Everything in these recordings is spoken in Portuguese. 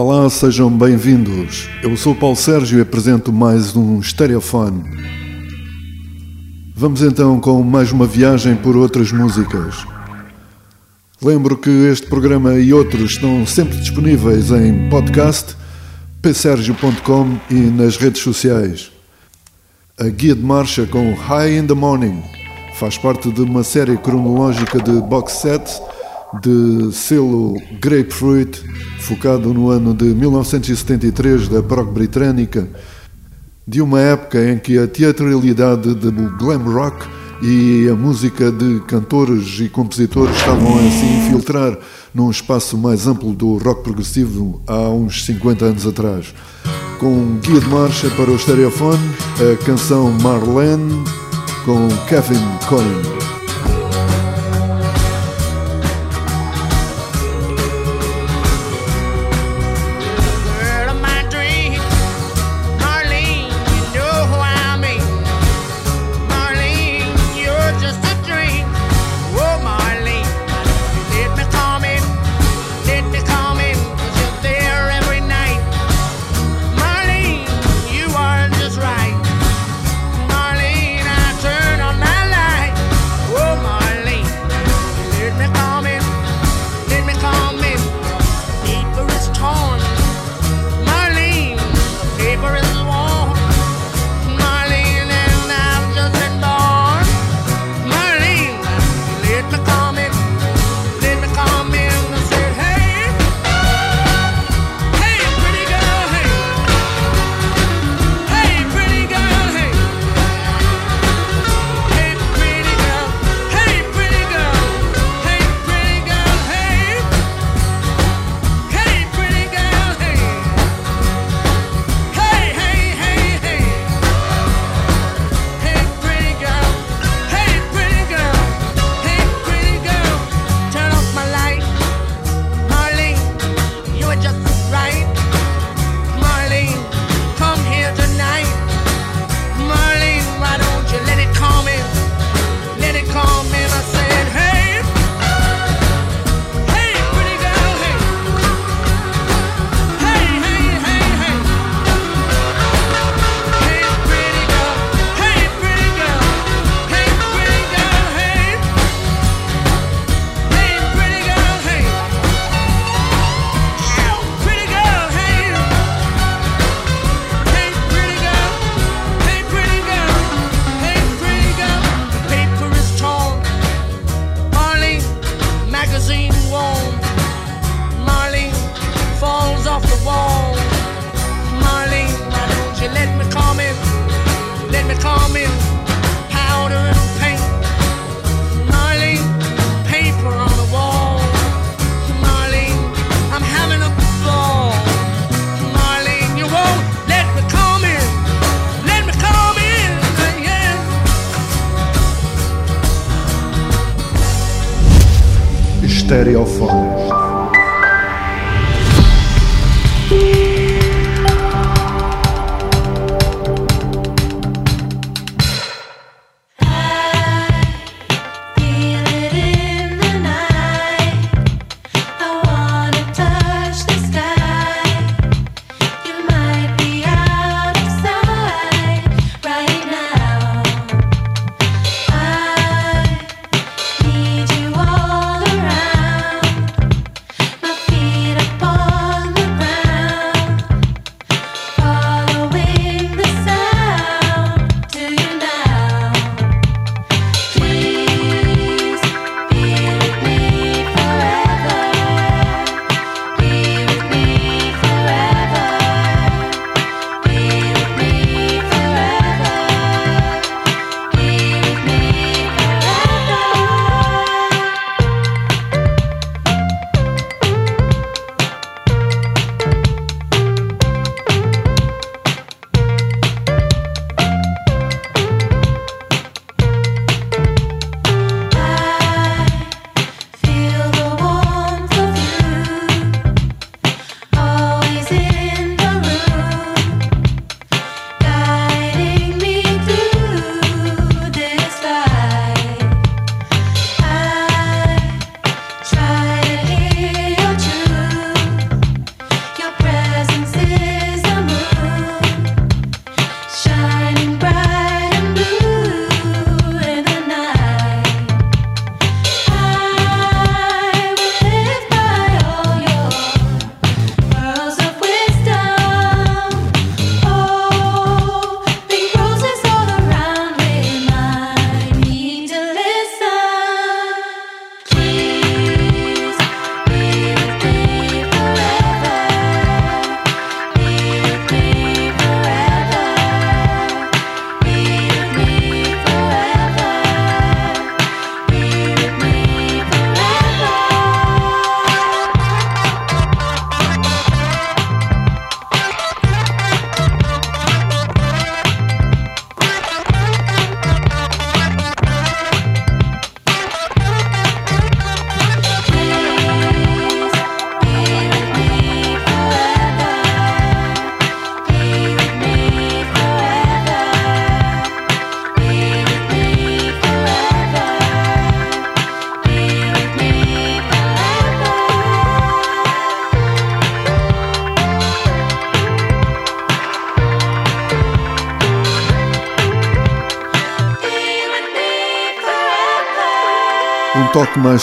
Olá, sejam bem-vindos. Eu sou Paulo Sérgio e apresento mais um Stereofone. Vamos então com mais uma viagem por outras músicas. Lembro que este programa e outros estão sempre disponíveis em podcast, psergio.com e nas redes sociais. A guia de marcha com High in the Morning faz parte de uma série cronológica de box sets de selo Grapefruit, focado no ano de 1973 da prog britânica, de uma época em que a teatralidade do glam rock e a música de cantores e compositores estavam a se infiltrar num espaço mais amplo do rock progressivo há uns 50 anos atrás. Com guia de marcha para o stereofone, a canção Marlene com Kevin Collins.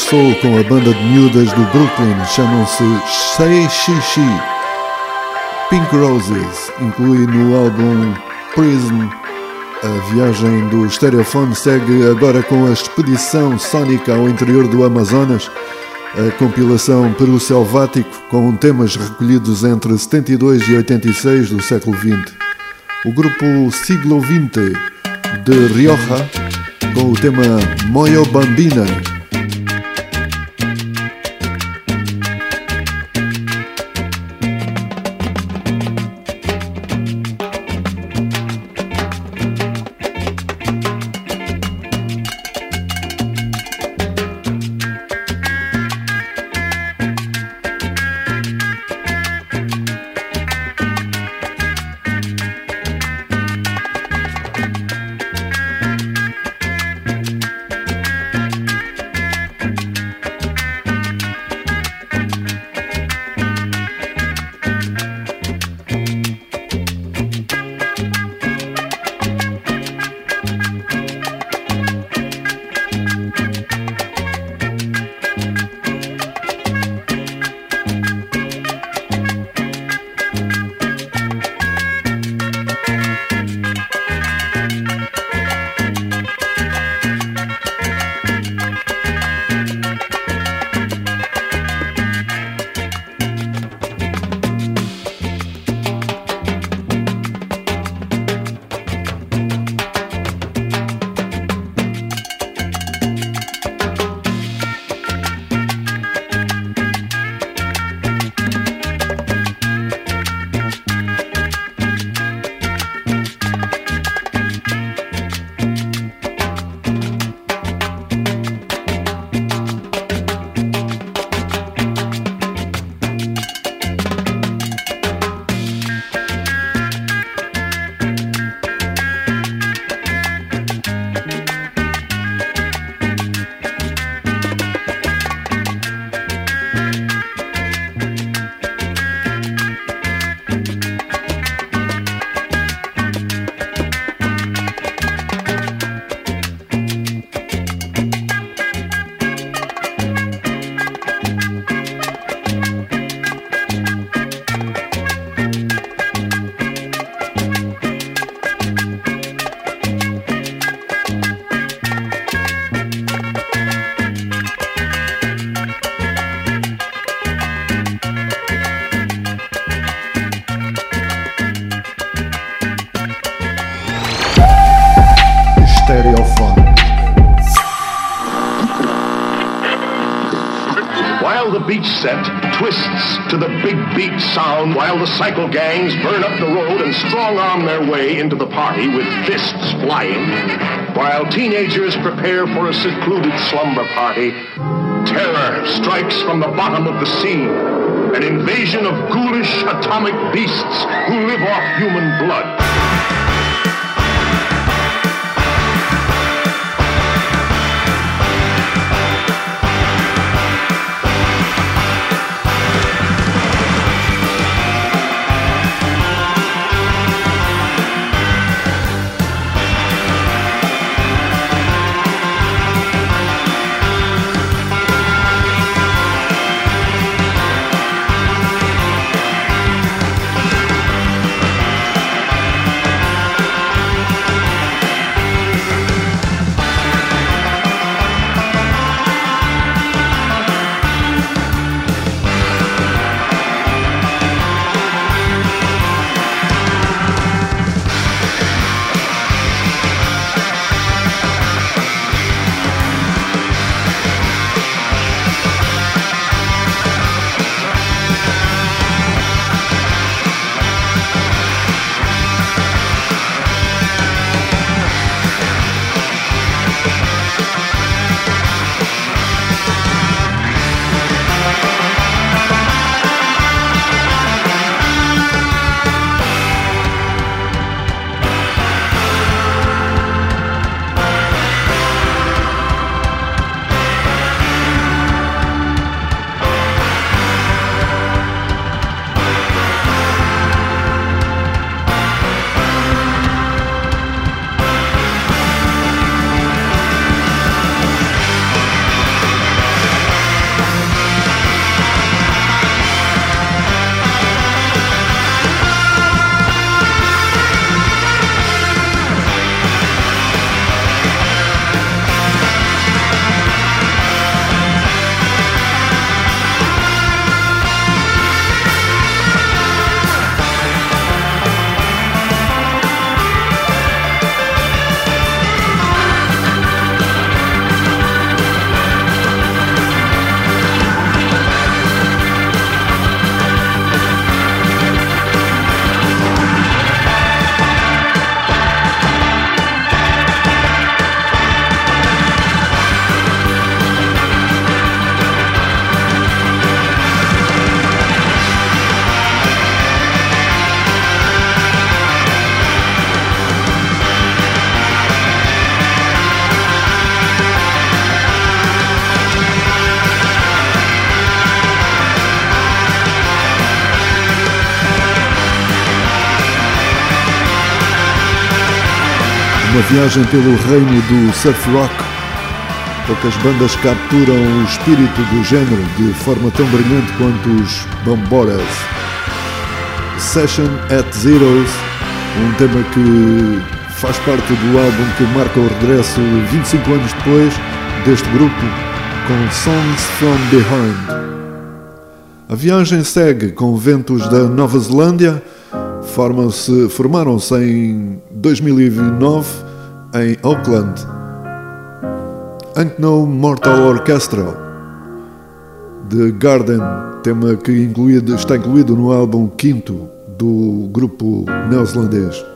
Soul com a banda de miúdas do Brooklyn, chamam-se Sei Xixi. Pink Roses inclui no álbum Prism. A viagem do Stereophone segue agora com a expedição sónica ao interior do Amazonas, a compilação Peru Selvático com temas recolhidos entre 72 e 86 do século XX. O grupo Siglo XX de Rioja com o tema Moyo Bambina. Sound while the cycle gangs burn up the road and strong arm their way into the party with fists flying, while teenagers prepare for a secluded slumber party, terror strikes from the bottom of the sea. An invasion of ghoulish atomic beasts who live off human blood. Viagem pelo reino do surf rock. Poucas bandas capturam o espírito do género de forma tão brilhante quanto os Bamboras. Session at Zeros, um tema que faz parte do álbum que marca o regresso 25 anos depois deste grupo com Songs from Behind. A viagem segue com ventos da Nova Zelândia, formaram-se em 2009 em Auckland. Unknown Mortal Orchestra The Garden, tema que incluído, está incluído no álbum quinto do grupo neozelandês.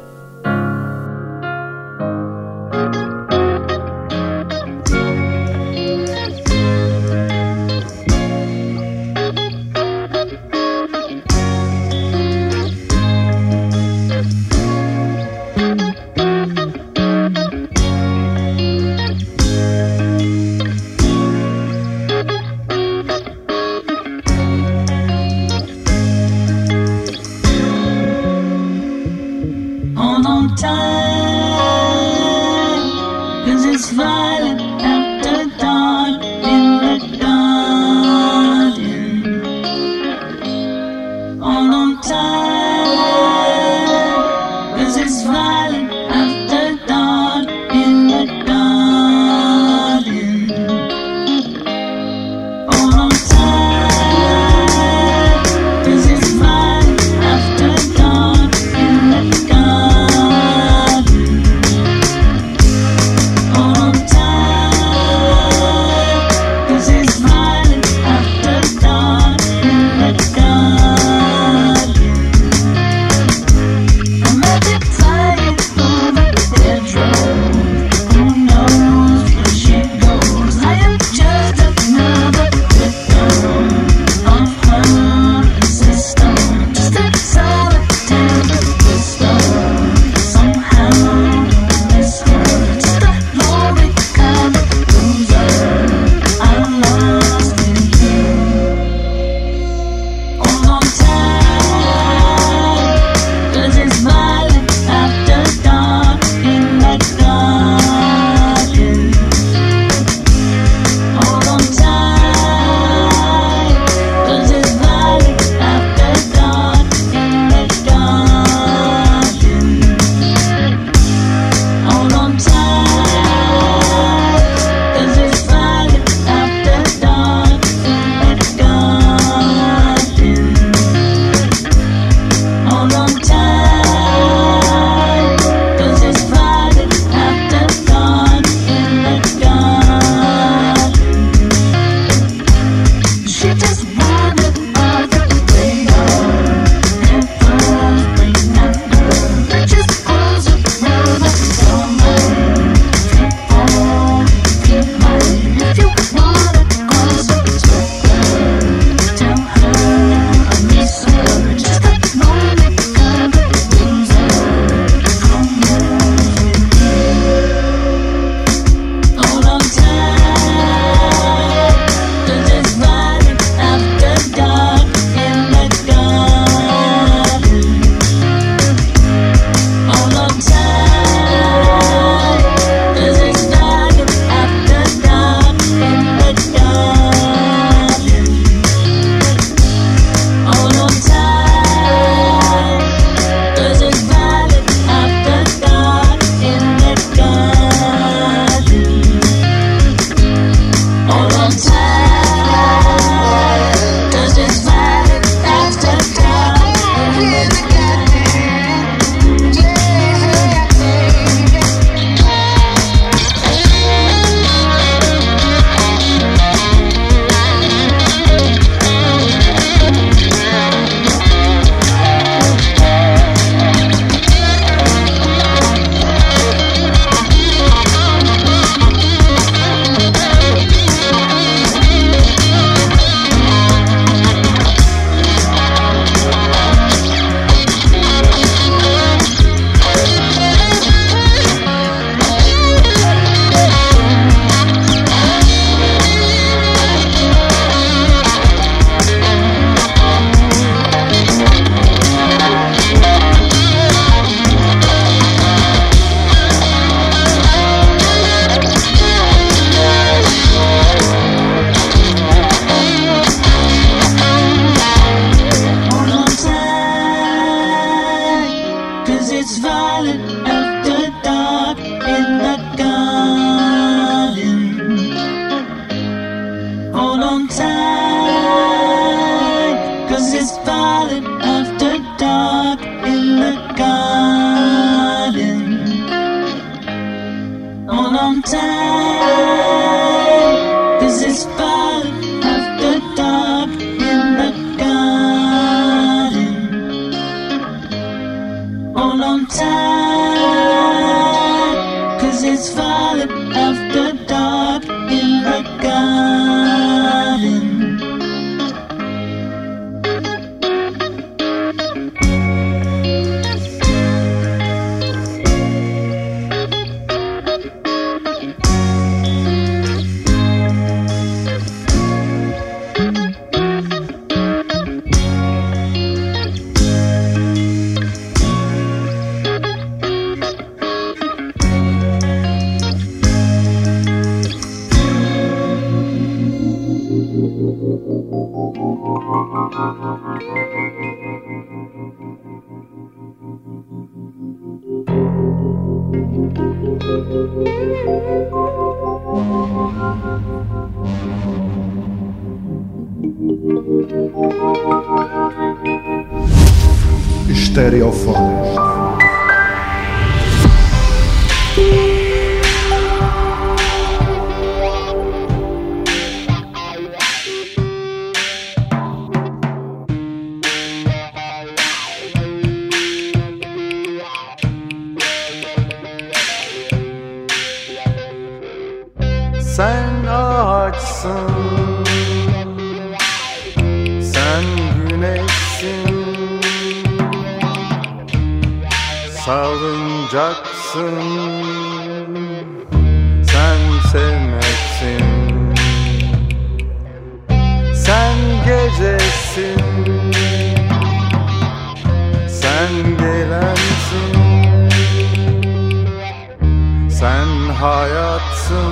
is. 走。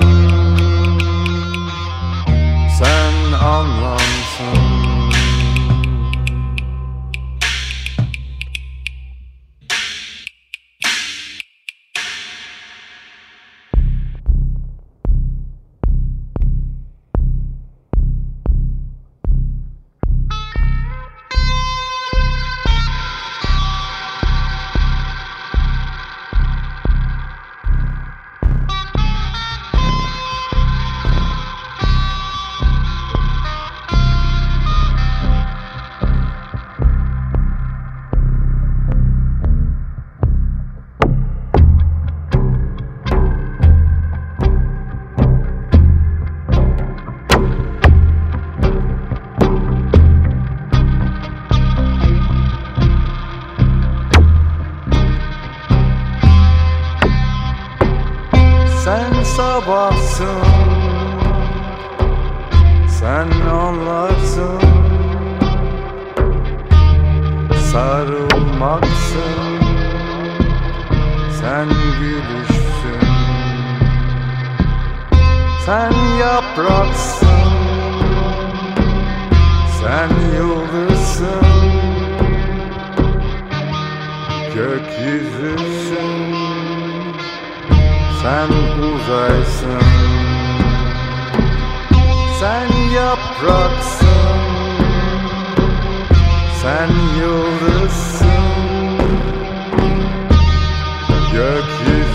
jak się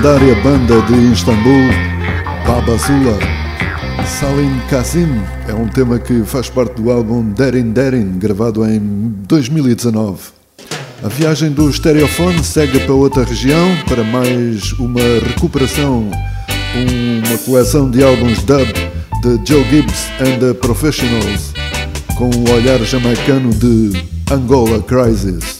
lendária banda de Istambul, Baba Sula. Salim Kazim é um tema que faz parte do álbum Derin Derin, gravado em 2019. A viagem do Stereophone segue para outra região para mais uma recuperação, uma coleção de álbuns dub de Joe Gibbs and the Professionals, com o olhar jamaicano de Angola Crisis.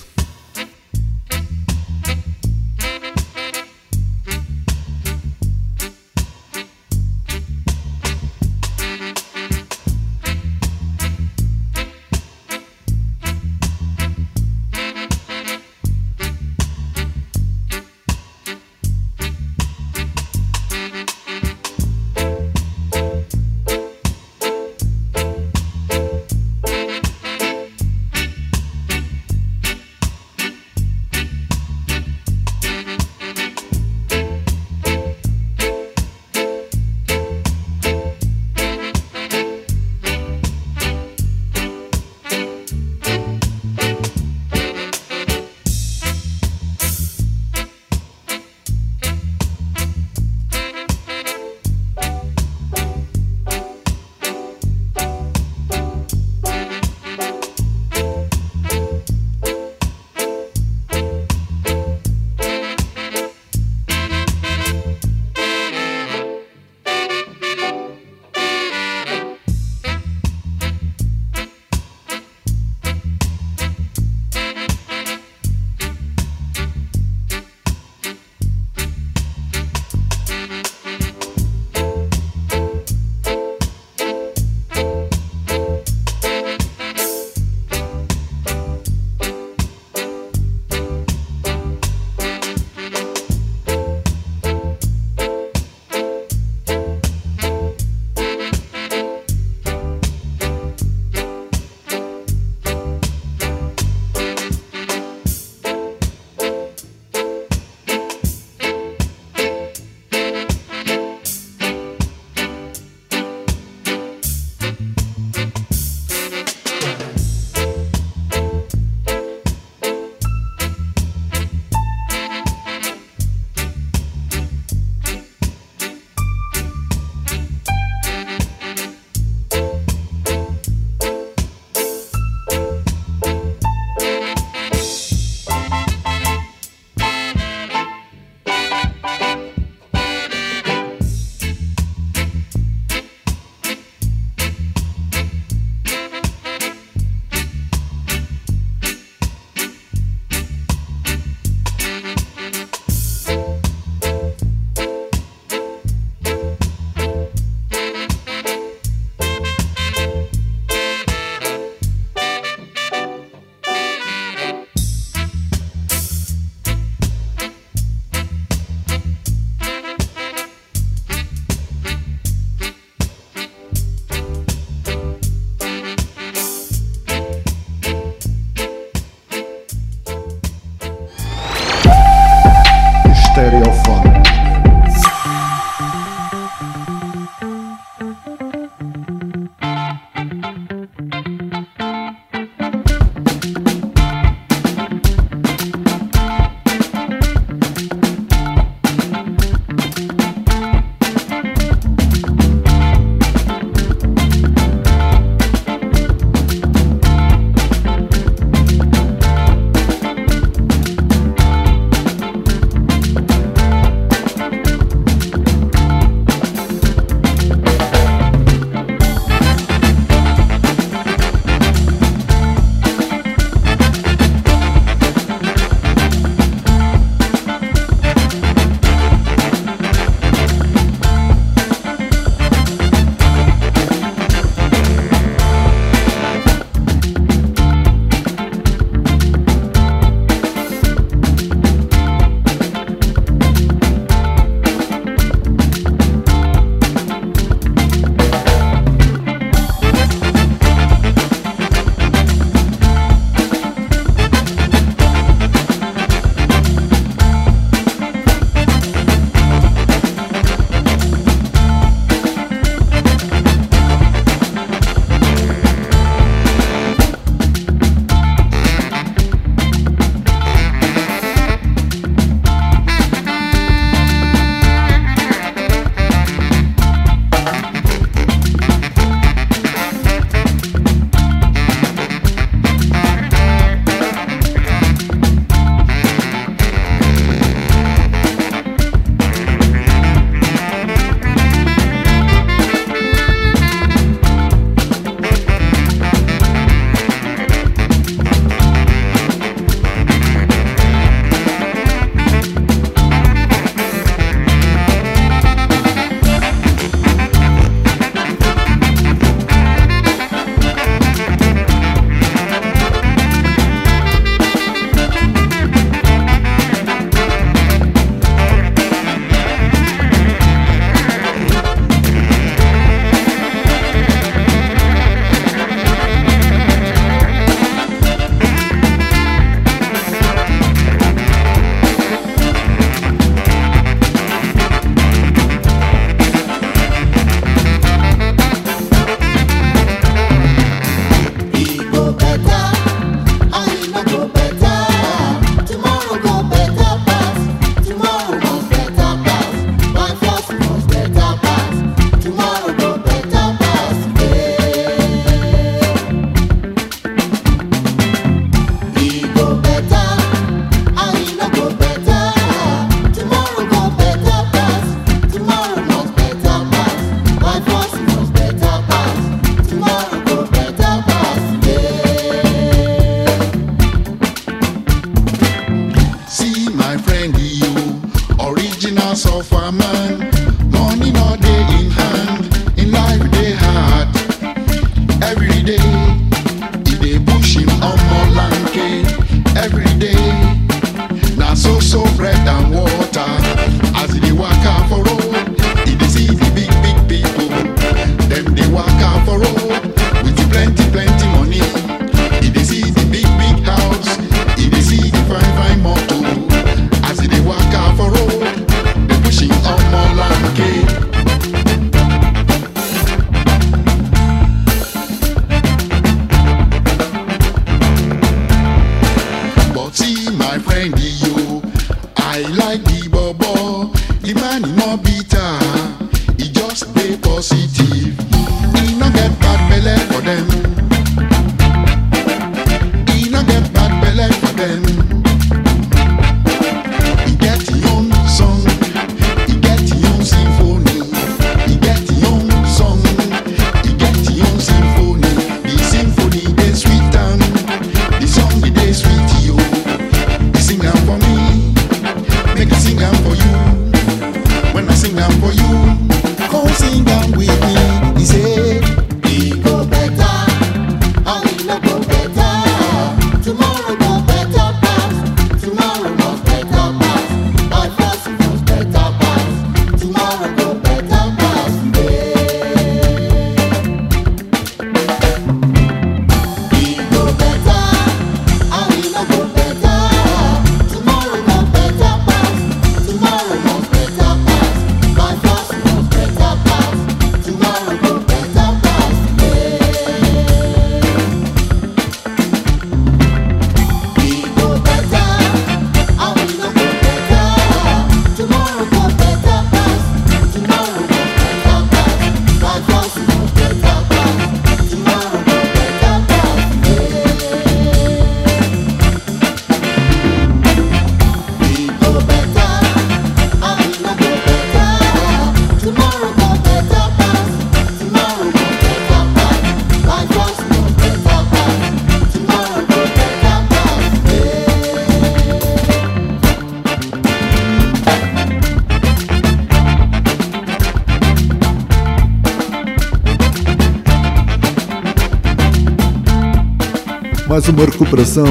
Uma recuperação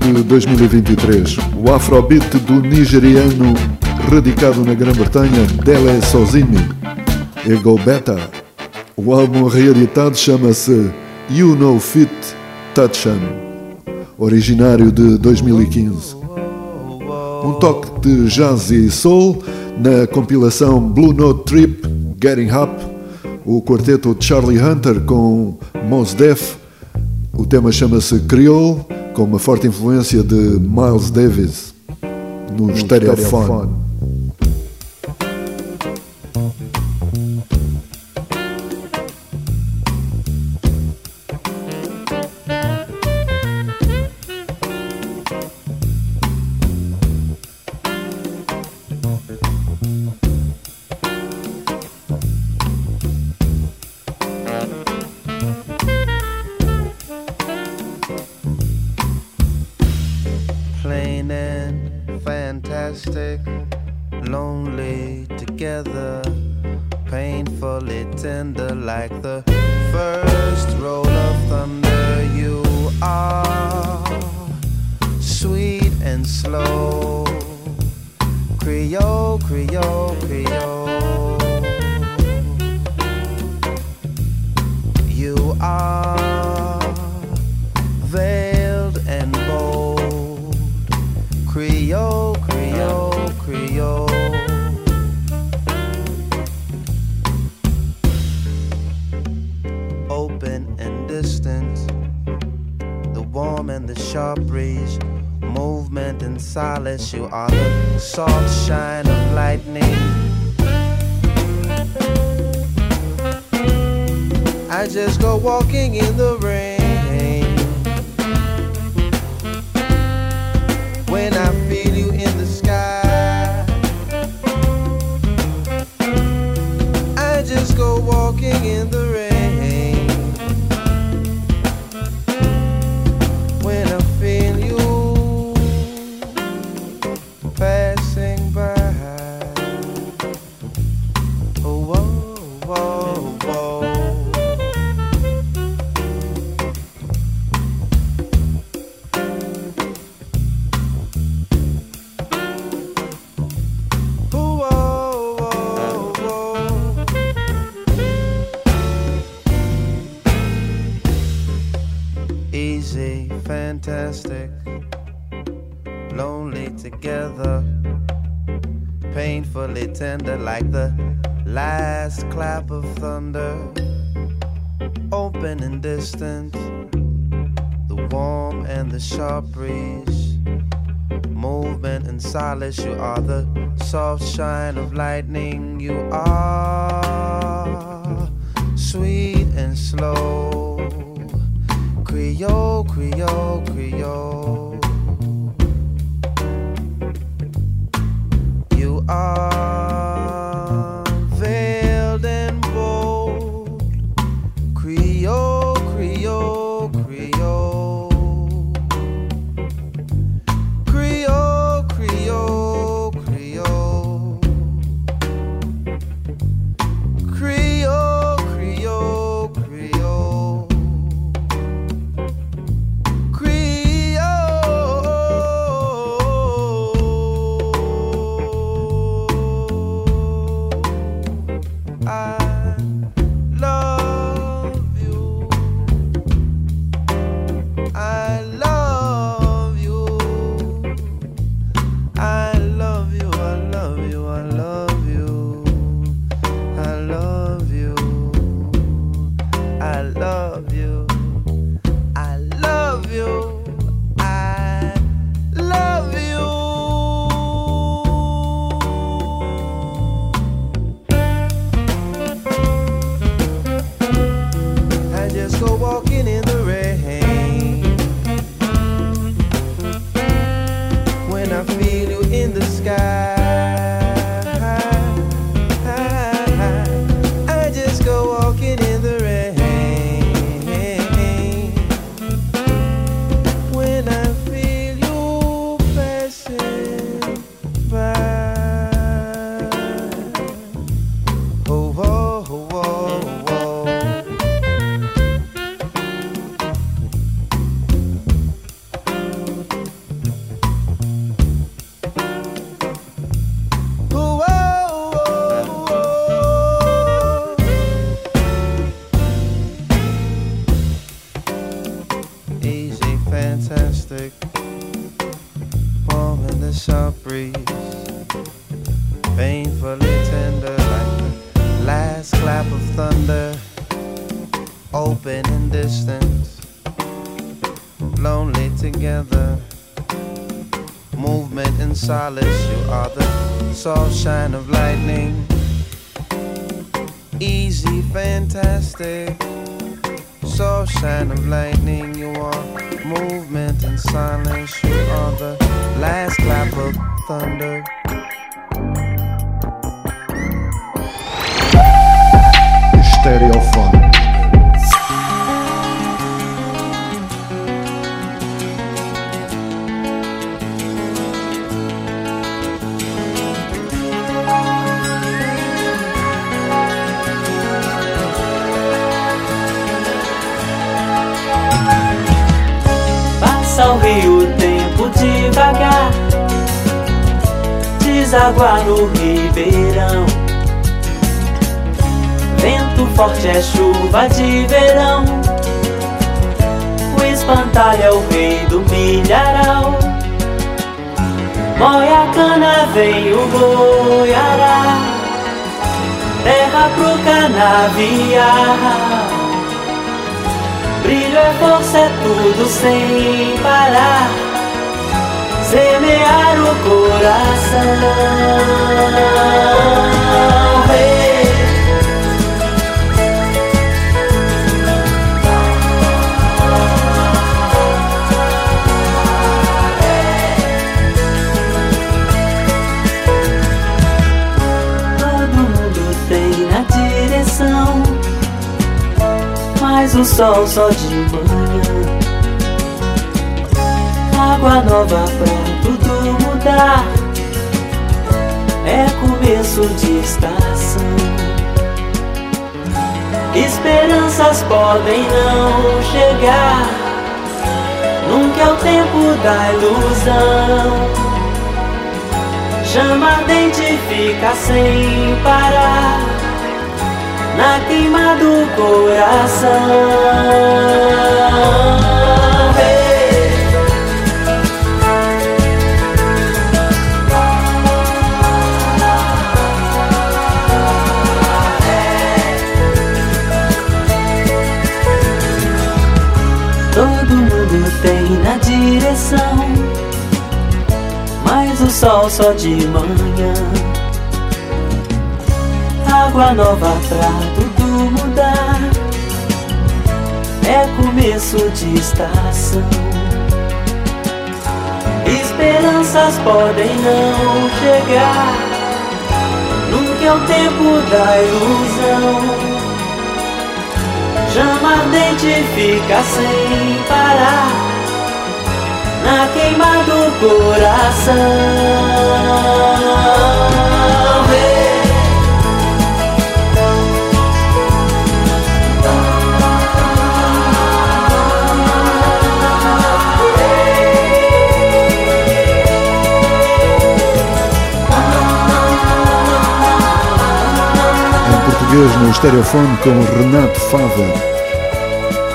de 2023. O afrobeat do nigeriano radicado na Grã-Bretanha, Dele Sozini, Ego Beta. O álbum reeditado chama-se You Know Fit Touchan, originário de 2015. Um toque de jazz e soul na compilação Blue Note Trip Getting Up, o quarteto Charlie Hunter com Mos Def o tema chama-se Creole, com uma forte influência de Miles Davis no, no Stereophone. Just go walking in the rain. When I feel You are the soft shine of lightning. You are soft shine of lightning. Easy, fantastic, soft shine of lightning. You are movement in silence, you are the last clap of thunder. Estereofone. Passa o tempo devagar. Deságua no ribeirão. Vento forte é chuva de verão. O espantalho é o rei do milharal. Mói a cana, vem o goiará. Terra pro canavial Brilho é força, é tudo sem parar. Semear o coração. Mas o sol só de manhã. Água nova pra tudo mudar. É começo de estação. Esperanças podem não chegar. Nunca é o tempo da ilusão. Chama ardente fica sem parar na queima do coração. Todo mundo tem na direção, mas o sol só de manhã água nova pra tudo mudar. É começo de estação. Esperanças podem não chegar. Nunca é o tempo da ilusão. Chama ardente fica sem parar. Na queima do coração. Português no estereofone com Renato Fava.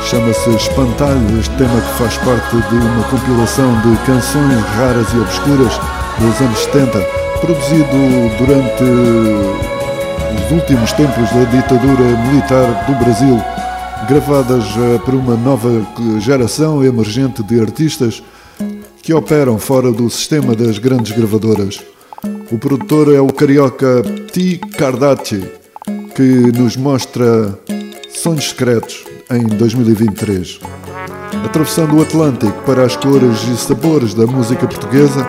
Chama-se Espantalho, este tema que faz parte de uma compilação de canções raras e obscuras dos anos 70, produzido durante os últimos tempos da ditadura militar do Brasil, gravadas eh, por uma nova geração emergente de artistas que operam fora do sistema das grandes gravadoras. O produtor é o carioca T. Cardacci que nos mostra Sonhos Secretos em 2023. Atravessando o Atlântico para as cores e sabores da música portuguesa,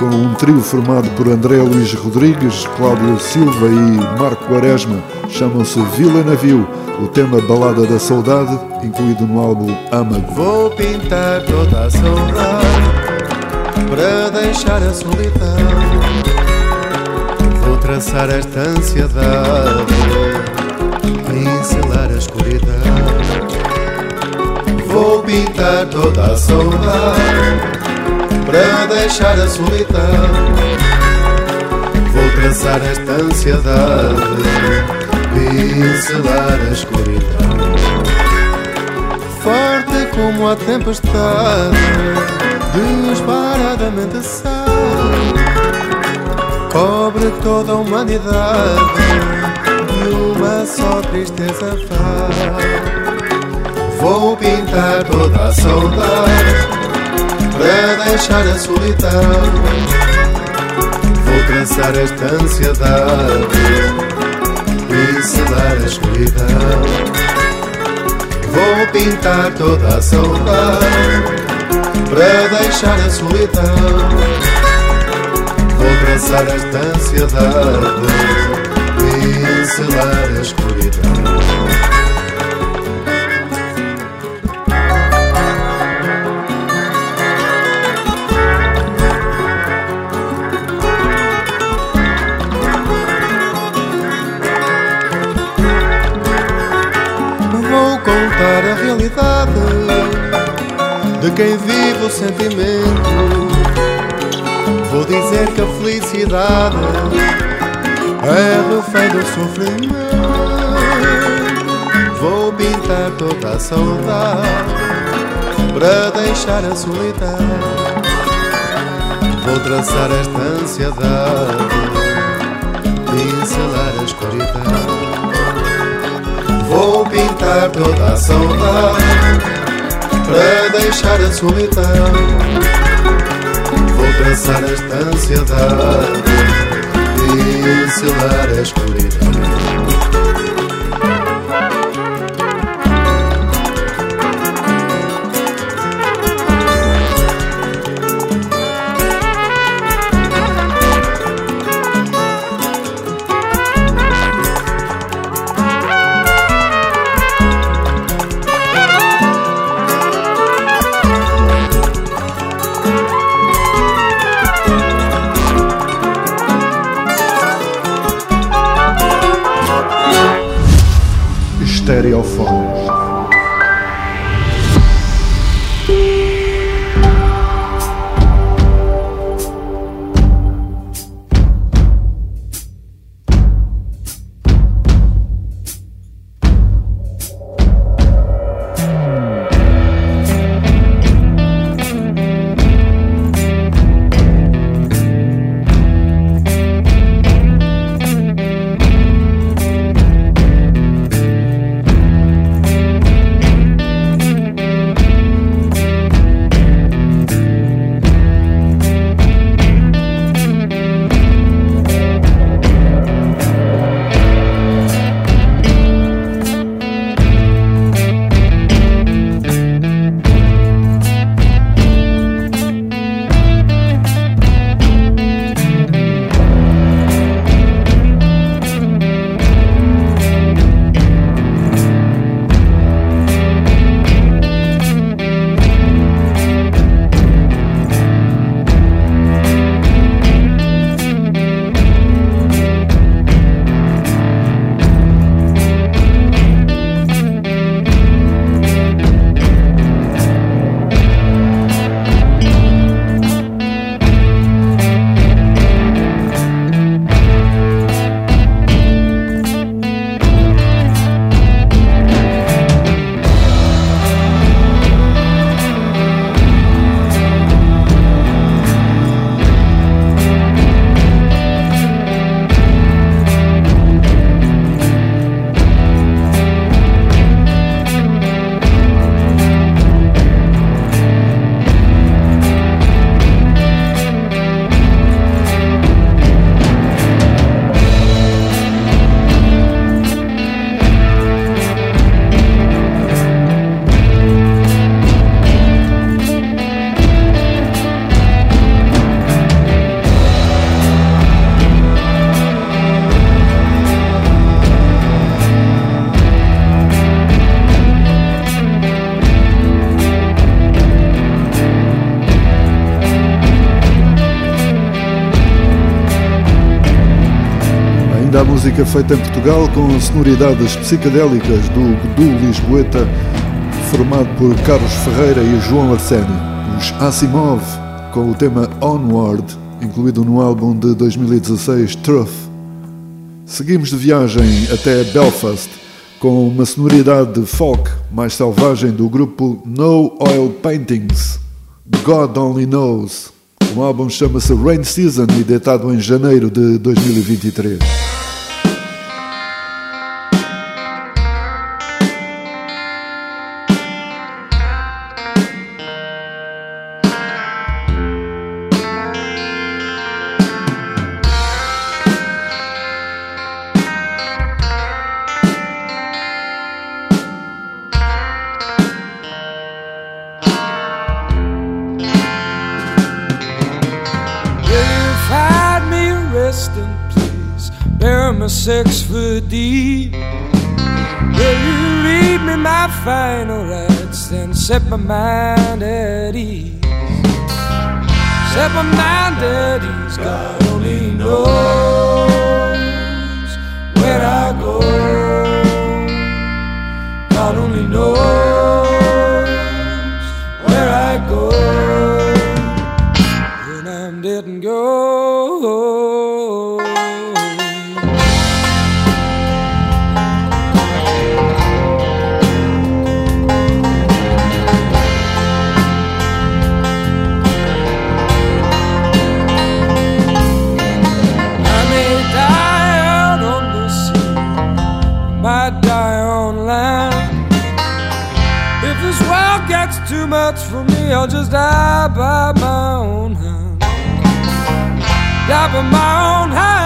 com um trio formado por André Luís Rodrigues, Cláudio Silva e Marco Quaresma, chamam-se Vila Navio, o tema Balada da Saudade, incluído no álbum Âmago. Vou pintar toda a saudade para deixar a solidão. Vou traçar esta ansiedade, pincelar a escuridão. Vou pintar toda a saudade para deixar a solidão. Vou traçar esta ansiedade, pincelar a escuridão. Forte como a tempestade, desparadamente sai Pobre toda a humanidade E uma só tristeza faz. Vou pintar toda a saudade Para deixar a solidão. Vou traçar esta ansiedade E selar a escuridão. Vou pintar toda a saudade para deixar a solidão. Vou traçar esta ansiedade selar a escuridão. De quem vive o sentimento. Dizer que a felicidade é refém do sofrimento. Vou pintar toda a saudade para deixar a solidão. Vou traçar esta ansiedade selar a escuridão. Vou pintar toda a saudade para deixar a solidão. Traçar esta ansiedade e selar a escuridão. Música feita em Portugal com sonoridades psicadélicas do Gdu Lisboeta, formado por Carlos Ferreira e João Arsénio. Os Asimov, com o tema Onward, incluído no álbum de 2016 Truth. Seguimos de viagem até Belfast, com uma sonoridade de folk mais selvagem do grupo No Oil Paintings. God Only Knows. O álbum chama-se Rain Season e datado em janeiro de 2023. Set my mind at ease? Set my mind at ease. God only knows much for me, I'll just die by my own hand. Die by my own hand.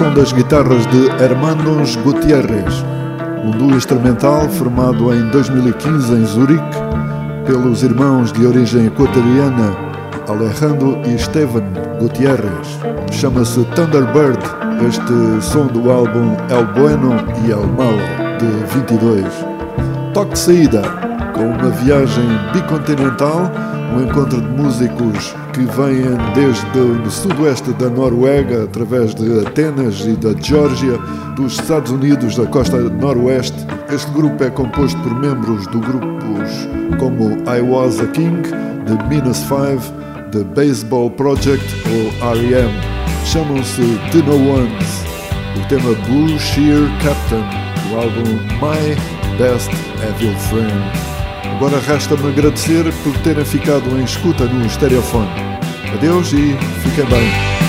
Som das guitarras de Hermanos Gutierrez, um duo instrumental formado em 2015 em Zurique pelos irmãos de origem equatoriana Alejandro e Esteban Gutierrez. Chama-se Thunderbird, este som do álbum El Bueno e El Malo, de 22. Toque de saída, com uma viagem bicontinental, um encontro de músicos que vêm desde o sudoeste da Noruega, através de Atenas e da Geórgia, dos Estados Unidos, da costa noroeste. Este grupo é composto por membros de grupos como I Was a King, The Minus Five, The Baseball Project ou R.E.M. Chamam-se The No Ones. O tema Blue Sheer Captain, do álbum My Best Evil Friend. Agora resta-me agradecer por terem ficado em escuta no estereofone. Adeus e fiquem bem.